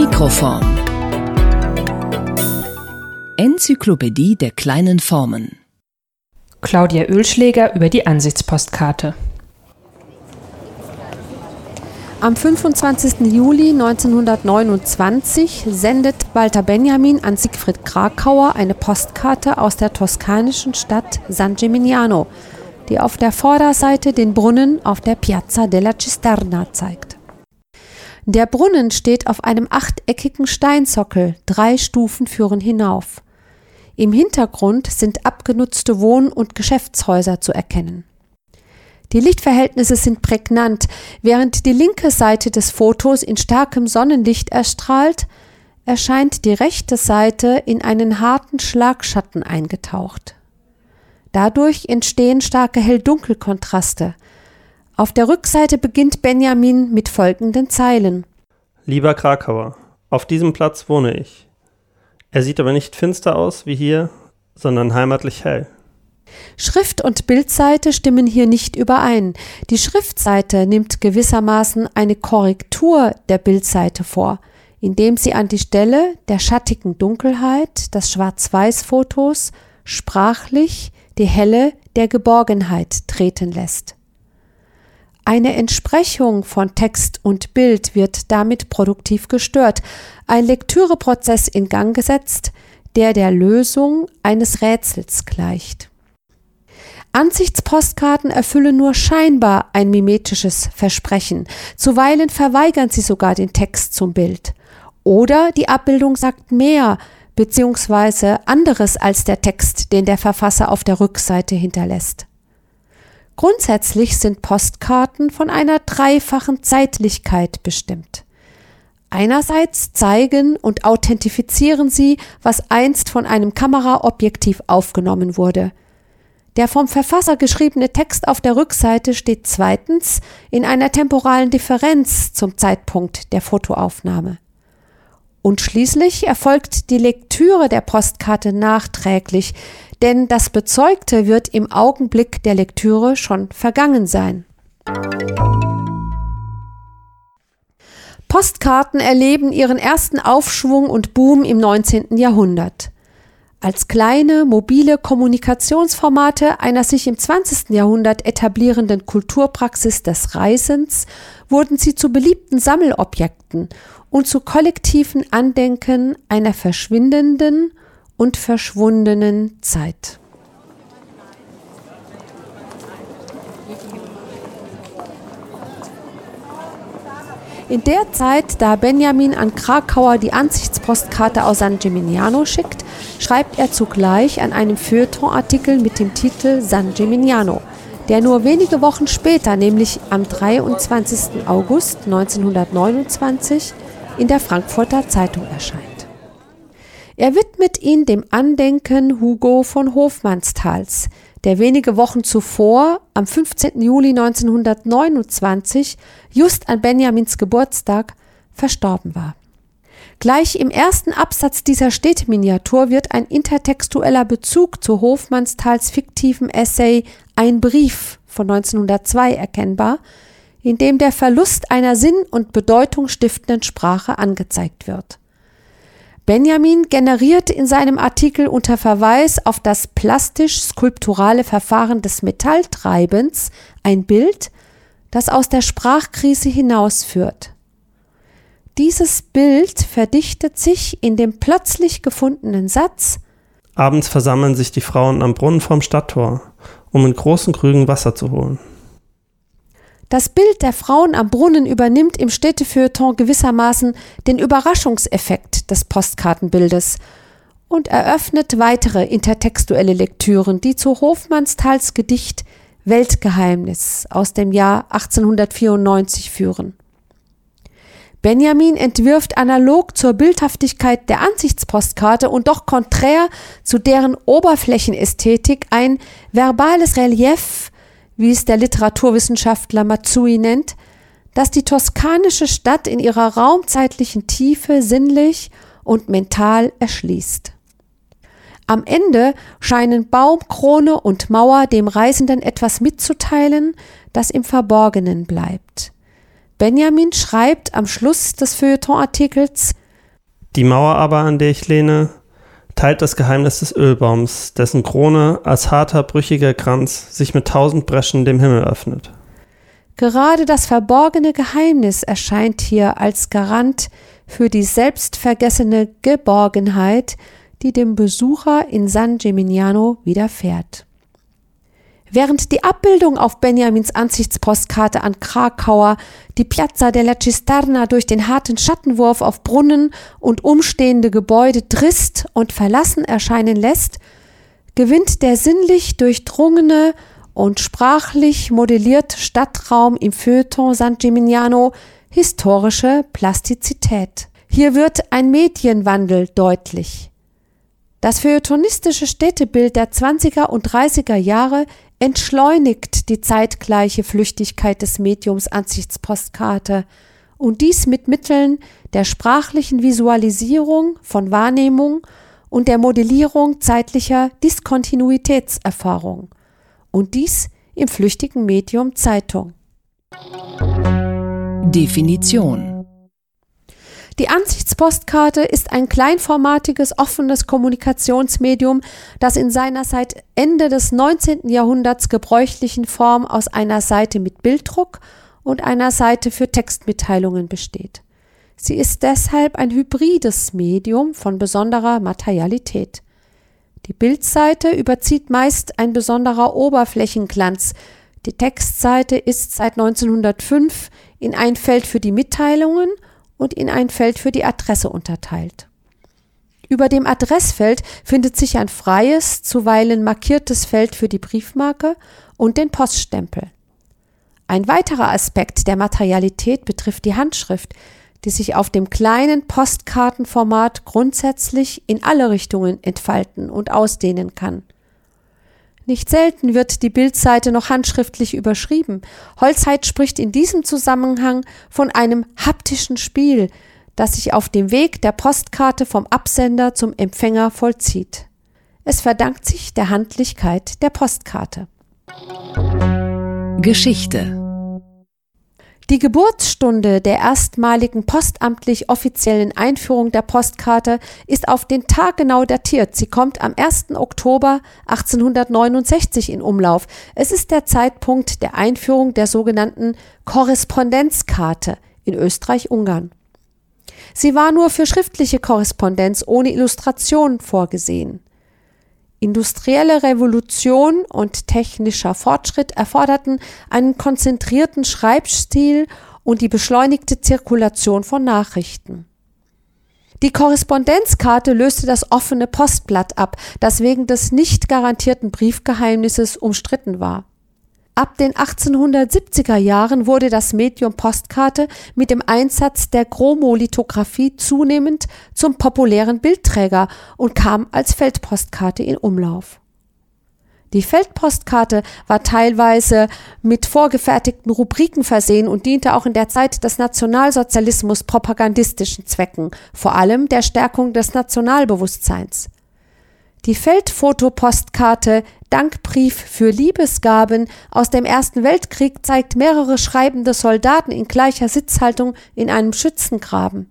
Mikroform. Enzyklopädie der kleinen Formen. Claudia Ölschläger über die Ansichtspostkarte. Am 25. Juli 1929 sendet Walter Benjamin an Siegfried Krakauer eine Postkarte aus der toskanischen Stadt San Gimignano, die auf der Vorderseite den Brunnen auf der Piazza della Cisterna zeigt. Der Brunnen steht auf einem achteckigen Steinsockel, drei Stufen führen hinauf. Im Hintergrund sind abgenutzte Wohn- und Geschäftshäuser zu erkennen. Die Lichtverhältnisse sind prägnant, während die linke Seite des Fotos in starkem Sonnenlicht erstrahlt, erscheint die rechte Seite in einen harten Schlagschatten eingetaucht. Dadurch entstehen starke Hell-Dunkel-Kontraste. Auf der Rückseite beginnt Benjamin mit folgenden Zeilen. Lieber Krakauer, auf diesem Platz wohne ich. Er sieht aber nicht finster aus wie hier, sondern heimatlich hell. Schrift und Bildseite stimmen hier nicht überein. Die Schriftseite nimmt gewissermaßen eine Korrektur der Bildseite vor, indem sie an die Stelle der schattigen Dunkelheit des Schwarz-Weiß-Fotos sprachlich die Helle der Geborgenheit treten lässt. Eine Entsprechung von Text und Bild wird damit produktiv gestört, ein Lektüreprozess in Gang gesetzt, der der Lösung eines Rätsels gleicht. Ansichtspostkarten erfüllen nur scheinbar ein mimetisches Versprechen. Zuweilen verweigern sie sogar den Text zum Bild. Oder die Abbildung sagt mehr bzw. anderes als der Text, den der Verfasser auf der Rückseite hinterlässt. Grundsätzlich sind Postkarten von einer dreifachen Zeitlichkeit bestimmt. Einerseits zeigen und authentifizieren sie, was einst von einem Kameraobjektiv aufgenommen wurde – der vom Verfasser geschriebene Text auf der Rückseite steht zweitens in einer temporalen Differenz zum Zeitpunkt der Fotoaufnahme. Und schließlich erfolgt die Lektüre der Postkarte nachträglich, denn das Bezeugte wird im Augenblick der Lektüre schon vergangen sein. Postkarten erleben ihren ersten Aufschwung und Boom im 19. Jahrhundert. Als kleine, mobile Kommunikationsformate einer sich im 20. Jahrhundert etablierenden Kulturpraxis des Reisens wurden sie zu beliebten Sammelobjekten und zu kollektiven Andenken einer verschwindenden und verschwundenen Zeit. In der Zeit, da Benjamin an Krakauer die Ansichtspostkarte aus San Gimignano schickt, schreibt er zugleich an einem Feuilleton-Artikel mit dem Titel San Gimignano, der nur wenige Wochen später, nämlich am 23. August 1929, in der Frankfurter Zeitung erscheint. Er widmet ihn dem Andenken Hugo von Hofmannstals, der wenige Wochen zuvor, am 15. Juli 1929, just an Benjamins Geburtstag, verstorben war. Gleich im ersten Absatz dieser Städteminiatur wird ein intertextueller Bezug zu Hofmannstals fiktiven Essay Ein Brief von 1902 erkennbar, in dem der Verlust einer sinn- und bedeutungsstiftenden Sprache angezeigt wird. Benjamin generiert in seinem Artikel unter Verweis auf das plastisch-skulpturale Verfahren des Metalltreibens ein Bild, das aus der Sprachkrise hinausführt. Dieses Bild verdichtet sich in dem plötzlich gefundenen Satz Abends versammeln sich die Frauen am Brunnen vorm Stadttor, um in großen Krügen Wasser zu holen. Das Bild der Frauen am Brunnen übernimmt im Städtefeuilleton gewissermaßen den Überraschungseffekt des Postkartenbildes und eröffnet weitere intertextuelle Lektüren, die zu Hofmannsthals Gedicht Weltgeheimnis aus dem Jahr 1894 führen. Benjamin entwirft analog zur Bildhaftigkeit der Ansichtspostkarte und doch konträr zu deren Oberflächenästhetik ein verbales Relief wie es der Literaturwissenschaftler Mazzui nennt, dass die toskanische Stadt in ihrer raumzeitlichen Tiefe sinnlich und mental erschließt. Am Ende scheinen Baum, Krone und Mauer dem Reisenden etwas mitzuteilen, das im Verborgenen bleibt. Benjamin schreibt am Schluss des Feuilletonartikels Die Mauer aber, an der ich lehne, teilt das Geheimnis des Ölbaums, dessen Krone als harter, brüchiger Kranz sich mit tausend Breschen dem Himmel öffnet. Gerade das verborgene Geheimnis erscheint hier als Garant für die selbstvergessene Geborgenheit, die dem Besucher in San Gimignano widerfährt. Während die Abbildung auf Benjamins Ansichtspostkarte an Krakauer die Piazza della Cisterna durch den harten Schattenwurf auf Brunnen und umstehende Gebäude trist und verlassen erscheinen lässt, gewinnt der sinnlich durchdrungene und sprachlich modellierte Stadtraum im Feuilleton San Gimignano historische Plastizität. Hier wird ein Medienwandel deutlich. Das feuilletonistische Städtebild der 20er und 30er Jahre entschleunigt die zeitgleiche Flüchtigkeit des Mediums Ansichtspostkarte. Und dies mit Mitteln der sprachlichen Visualisierung von Wahrnehmung und der Modellierung zeitlicher Diskontinuitätserfahrung. Und dies im flüchtigen Medium Zeitung. Definition die Ansichtspostkarte ist ein kleinformatiges, offenes Kommunikationsmedium, das in seiner seit Ende des 19. Jahrhunderts gebräuchlichen Form aus einer Seite mit Bilddruck und einer Seite für Textmitteilungen besteht. Sie ist deshalb ein hybrides Medium von besonderer Materialität. Die Bildseite überzieht meist ein besonderer Oberflächenglanz. Die Textseite ist seit 1905 in ein Feld für die Mitteilungen und in ein Feld für die Adresse unterteilt. Über dem Adressfeld findet sich ein freies, zuweilen markiertes Feld für die Briefmarke und den Poststempel. Ein weiterer Aspekt der Materialität betrifft die Handschrift, die sich auf dem kleinen Postkartenformat grundsätzlich in alle Richtungen entfalten und ausdehnen kann. Nicht selten wird die Bildseite noch handschriftlich überschrieben. Holzheit spricht in diesem Zusammenhang von einem haptischen Spiel, das sich auf dem Weg der Postkarte vom Absender zum Empfänger vollzieht. Es verdankt sich der Handlichkeit der Postkarte. Geschichte die Geburtsstunde der erstmaligen postamtlich offiziellen Einführung der Postkarte ist auf den Tag genau datiert. Sie kommt am 1. Oktober 1869 in Umlauf. Es ist der Zeitpunkt der Einführung der sogenannten Korrespondenzkarte in Österreich-Ungarn. Sie war nur für schriftliche Korrespondenz ohne Illustration vorgesehen. Industrielle Revolution und technischer Fortschritt erforderten einen konzentrierten Schreibstil und die beschleunigte Zirkulation von Nachrichten. Die Korrespondenzkarte löste das offene Postblatt ab, das wegen des nicht garantierten Briefgeheimnisses umstritten war. Ab den 1870er Jahren wurde das Medium Postkarte mit dem Einsatz der Chromolithografie zunehmend zum populären Bildträger und kam als Feldpostkarte in Umlauf. Die Feldpostkarte war teilweise mit vorgefertigten Rubriken versehen und diente auch in der Zeit des Nationalsozialismus propagandistischen Zwecken, vor allem der Stärkung des Nationalbewusstseins. Die Feldfotopostkarte Dankbrief für Liebesgaben aus dem Ersten Weltkrieg zeigt mehrere schreibende Soldaten in gleicher Sitzhaltung in einem Schützengraben.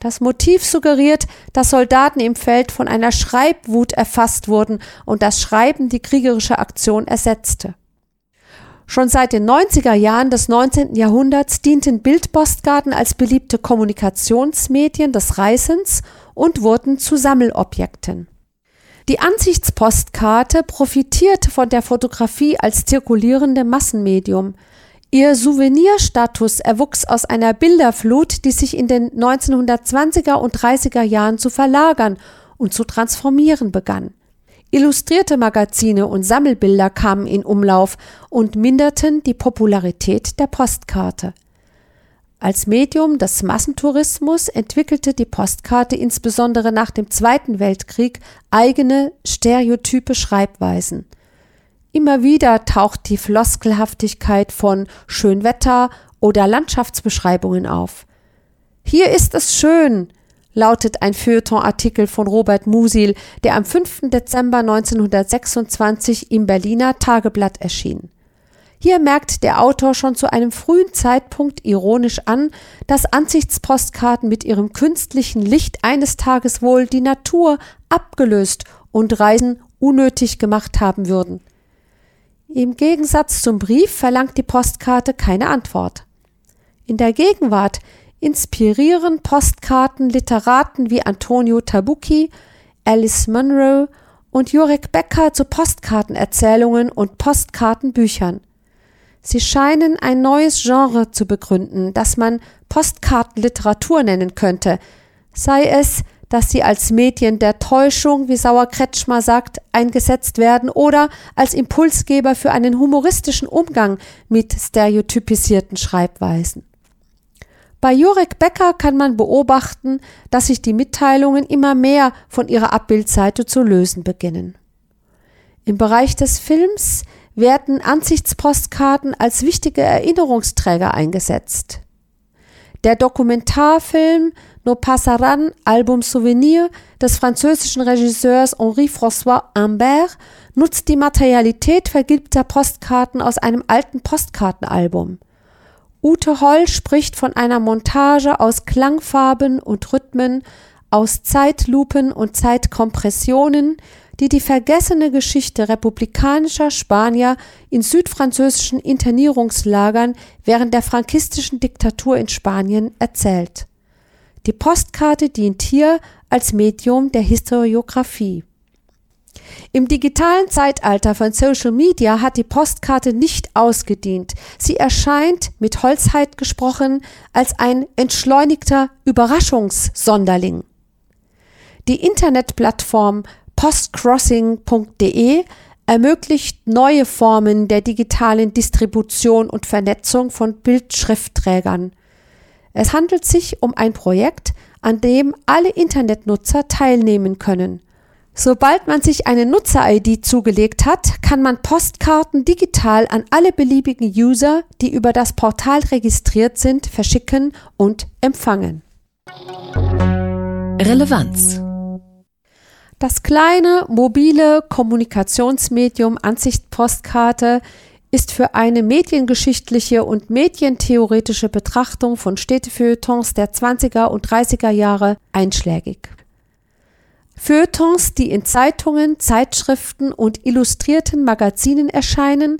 Das Motiv suggeriert, dass Soldaten im Feld von einer Schreibwut erfasst wurden und das Schreiben die kriegerische Aktion ersetzte. Schon seit den 90er Jahren des 19. Jahrhunderts dienten Bildpostkarten als beliebte Kommunikationsmedien des Reisens und wurden zu Sammelobjekten. Die Ansichtspostkarte profitiert von der Fotografie als zirkulierendem Massenmedium. Ihr Souvenirstatus erwuchs aus einer Bilderflut, die sich in den 1920er und 30er Jahren zu verlagern und zu transformieren begann. Illustrierte Magazine und Sammelbilder kamen in Umlauf und minderten die Popularität der Postkarte. Als Medium des Massentourismus entwickelte die Postkarte insbesondere nach dem Zweiten Weltkrieg eigene stereotype Schreibweisen. Immer wieder taucht die Floskelhaftigkeit von Schönwetter oder Landschaftsbeschreibungen auf. Hier ist es schön, lautet ein Feuilleton-Artikel von Robert Musil, der am 5. Dezember 1926 im Berliner Tageblatt erschien. Hier merkt der Autor schon zu einem frühen Zeitpunkt ironisch an, dass Ansichtspostkarten mit ihrem künstlichen Licht eines Tages wohl die Natur abgelöst und Reisen unnötig gemacht haben würden. Im Gegensatz zum Brief verlangt die Postkarte keine Antwort. In der Gegenwart inspirieren Postkarten Literaten wie Antonio Tabucchi, Alice Munro und Jurek Becker zu Postkartenerzählungen und Postkartenbüchern. Sie scheinen ein neues Genre zu begründen, das man Postkartenliteratur nennen könnte, sei es, dass sie als Medien der Täuschung, wie Sauer Kretschmer sagt, eingesetzt werden oder als Impulsgeber für einen humoristischen Umgang mit stereotypisierten Schreibweisen. Bei Jurek Becker kann man beobachten, dass sich die Mitteilungen immer mehr von ihrer Abbildseite zu lösen beginnen. Im Bereich des Films werden Ansichtspostkarten als wichtige Erinnerungsträger eingesetzt. Der Dokumentarfilm No Passaran Album Souvenir des französischen Regisseurs Henri-François Imbert nutzt die Materialität vergilbter Postkarten aus einem alten Postkartenalbum. Ute Holl spricht von einer Montage aus Klangfarben und Rhythmen, aus Zeitlupen und Zeitkompressionen, die die vergessene Geschichte republikanischer Spanier in südfranzösischen Internierungslagern während der frankistischen Diktatur in Spanien erzählt. Die Postkarte dient hier als Medium der Historiographie. Im digitalen Zeitalter von Social Media hat die Postkarte nicht ausgedient. Sie erscheint, mit Holzheit gesprochen, als ein entschleunigter Überraschungssonderling. Die Internetplattform postcrossing.de ermöglicht neue Formen der digitalen Distribution und Vernetzung von Bildschriftträgern. Es handelt sich um ein Projekt, an dem alle Internetnutzer teilnehmen können. Sobald man sich eine Nutzer-ID zugelegt hat, kann man Postkarten digital an alle beliebigen User, die über das Portal registriert sind, verschicken und empfangen. Relevanz Das kleine mobile Kommunikationsmedium Ansichtpostkarte ist für eine mediengeschichtliche und medientheoretische Betrachtung von Städtefeuilletons der 20er und 30er Jahre einschlägig. Feuilletons, die in Zeitungen, Zeitschriften und illustrierten Magazinen erscheinen,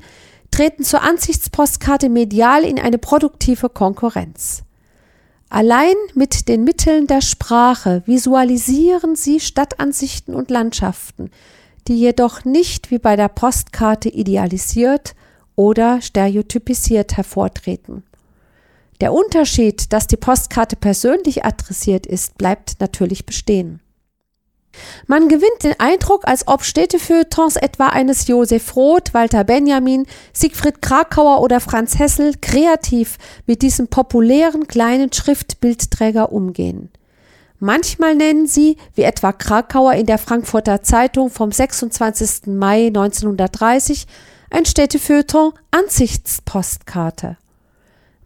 treten zur Ansichtspostkarte medial in eine produktive Konkurrenz. Allein mit den Mitteln der Sprache visualisieren sie Stadtansichten und Landschaften, die jedoch nicht wie bei der Postkarte idealisiert oder stereotypisiert hervortreten. Der Unterschied, dass die Postkarte persönlich adressiert ist, bleibt natürlich bestehen. Man gewinnt den Eindruck, als ob Städtefeuilletons etwa eines Josef Roth, Walter Benjamin, Siegfried Krakauer oder Franz Hessel kreativ mit diesem populären kleinen Schriftbildträger umgehen. Manchmal nennen sie, wie etwa Krakauer in der Frankfurter Zeitung vom 26. Mai 1930, ein Städtefeuilleton Ansichtspostkarte.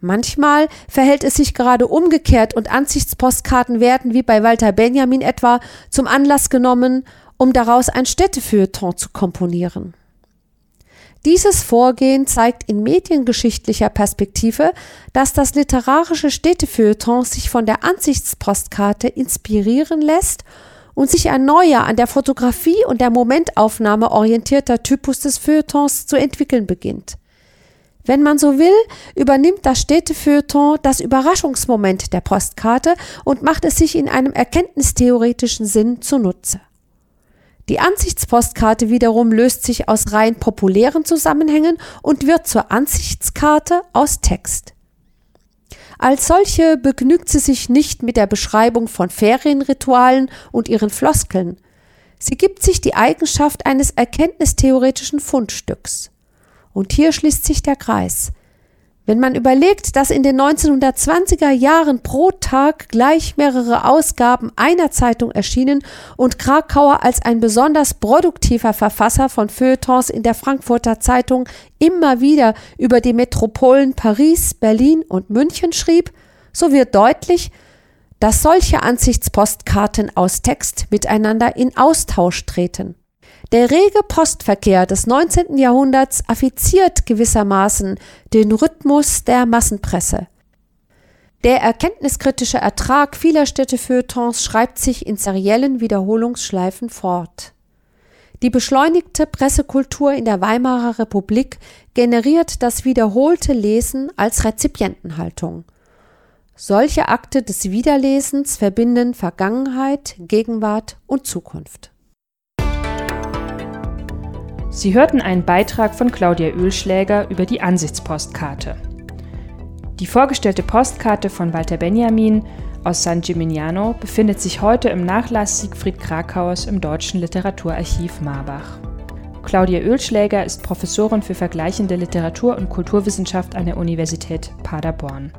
Manchmal verhält es sich gerade umgekehrt und Ansichtspostkarten werden, wie bei Walter Benjamin etwa, zum Anlass genommen, um daraus ein Städtefeuilleton zu komponieren. Dieses Vorgehen zeigt in mediengeschichtlicher Perspektive, dass das literarische Städtefeuilleton sich von der Ansichtspostkarte inspirieren lässt und sich ein neuer an der Fotografie und der Momentaufnahme orientierter Typus des Feuilletons zu entwickeln beginnt. Wenn man so will, übernimmt das Städtefeuilleton das Überraschungsmoment der Postkarte und macht es sich in einem erkenntnistheoretischen Sinn zunutze. Die Ansichtspostkarte wiederum löst sich aus rein populären Zusammenhängen und wird zur Ansichtskarte aus Text. Als solche begnügt sie sich nicht mit der Beschreibung von Ferienritualen und ihren Floskeln. Sie gibt sich die Eigenschaft eines erkenntnistheoretischen Fundstücks. Und hier schließt sich der Kreis. Wenn man überlegt, dass in den 1920er Jahren pro Tag gleich mehrere Ausgaben einer Zeitung erschienen und Krakauer als ein besonders produktiver Verfasser von Feuilletons in der Frankfurter Zeitung immer wieder über die Metropolen Paris, Berlin und München schrieb, so wird deutlich, dass solche Ansichtspostkarten aus Text miteinander in Austausch treten. Der rege Postverkehr des 19. Jahrhunderts affiziert gewissermaßen den Rhythmus der Massenpresse. Der erkenntniskritische Ertrag vieler Städtefeuilletons schreibt sich in seriellen Wiederholungsschleifen fort. Die beschleunigte Pressekultur in der Weimarer Republik generiert das wiederholte Lesen als Rezipientenhaltung. Solche Akte des Wiederlesens verbinden Vergangenheit, Gegenwart und Zukunft. Sie hörten einen Beitrag von Claudia Ölschläger über die Ansichtspostkarte. Die vorgestellte Postkarte von Walter Benjamin aus San Gimignano befindet sich heute im Nachlass Siegfried Krakauers im Deutschen Literaturarchiv Marbach. Claudia Ölschläger ist Professorin für vergleichende Literatur- und Kulturwissenschaft an der Universität Paderborn.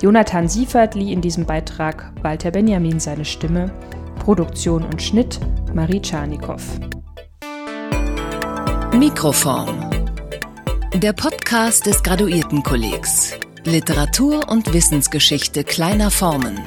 Jonathan Siefert lieh in diesem Beitrag Walter Benjamin seine Stimme, Produktion und Schnitt Marie Czarnikow. Mikroform. Der Podcast des Graduiertenkollegs. Literatur und Wissensgeschichte kleiner Formen.